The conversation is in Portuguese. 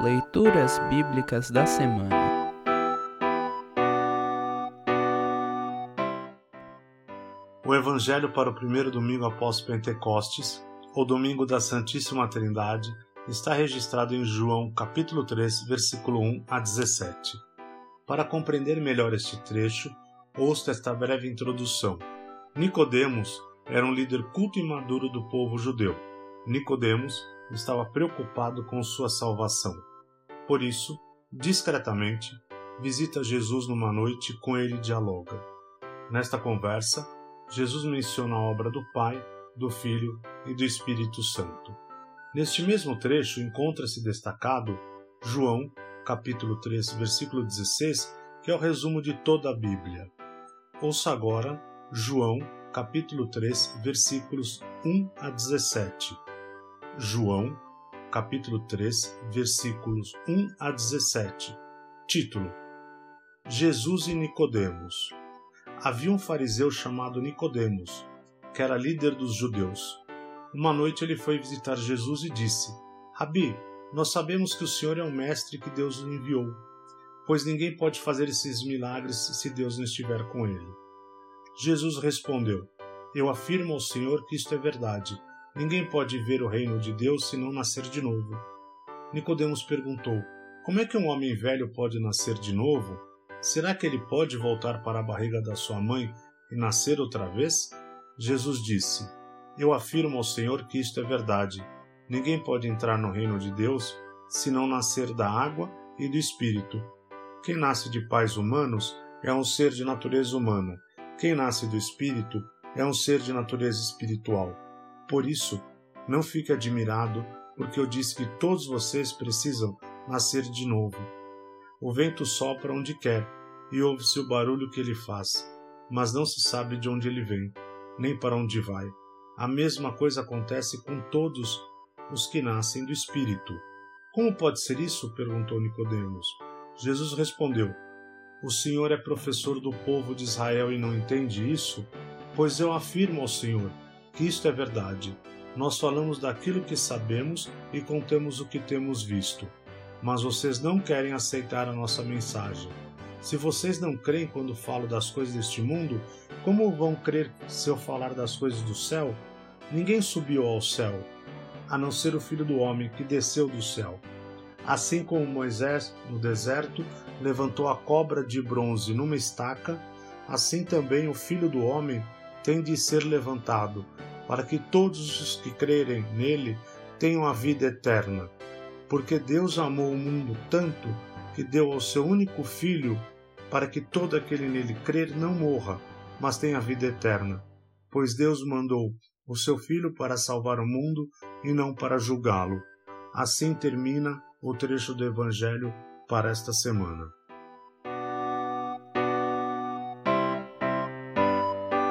Leituras Bíblicas da Semana O Evangelho para o primeiro domingo após Pentecostes, ou domingo da Santíssima Trindade, está registrado em João capítulo 3, versículo 1 a 17. Para compreender melhor este trecho, ouça esta breve introdução. Nicodemos era um líder culto e maduro do povo judeu. Nicodemos estava preocupado com sua salvação. Por isso, discretamente, visita Jesus numa noite e com ele dialoga. Nesta conversa, Jesus menciona a obra do Pai, do Filho e do Espírito Santo. Neste mesmo trecho encontra-se destacado João, capítulo 3, versículo 16, que é o resumo de toda a Bíblia. Ouça agora João, capítulo 3, versículos 1 a 17. João, capítulo 3, versículos 1 a 17. Título: Jesus e Nicodemos. Havia um fariseu chamado Nicodemos, que era líder dos judeus. Uma noite ele foi visitar Jesus e disse: Rabi, nós sabemos que o Senhor é o mestre que Deus enviou, pois ninguém pode fazer esses milagres se Deus não estiver com ele. Jesus respondeu: Eu afirmo ao Senhor que isto é verdade. Ninguém pode ver o reino de Deus se não nascer de novo. Nicodemos perguntou: Como é que um homem velho pode nascer de novo? Será que ele pode voltar para a barriga da sua mãe e nascer outra vez? Jesus disse: Eu afirmo ao Senhor que isto é verdade. Ninguém pode entrar no reino de Deus se não nascer da água e do espírito. Quem nasce de pais humanos é um ser de natureza humana. Quem nasce do espírito é um ser de natureza espiritual. Por isso, não fique admirado, porque eu disse que todos vocês precisam nascer de novo. O vento sopra onde quer, e ouve-se o barulho que ele faz, mas não se sabe de onde ele vem, nem para onde vai. A mesma coisa acontece com todos os que nascem do Espírito. Como pode ser isso? perguntou Nicodemos. Jesus respondeu: O Senhor é professor do povo de Israel e não entende isso? Pois eu afirmo ao Senhor que isto é verdade. Nós falamos daquilo que sabemos e contamos o que temos visto. Mas vocês não querem aceitar a nossa mensagem. Se vocês não creem quando falo das coisas deste mundo, como vão crer se eu falar das coisas do céu? Ninguém subiu ao céu, a não ser o Filho do Homem que desceu do céu. Assim como Moisés, no deserto, levantou a cobra de bronze numa estaca, assim também o Filho do Homem tem de ser levantado, para que todos os que crerem nele tenham a vida eterna. Porque Deus amou o mundo tanto que deu ao seu único Filho, para que todo aquele nele crer não morra, mas tenha vida eterna. Pois Deus mandou o seu Filho para salvar o mundo e não para julgá-lo. Assim termina o trecho do Evangelho para esta semana.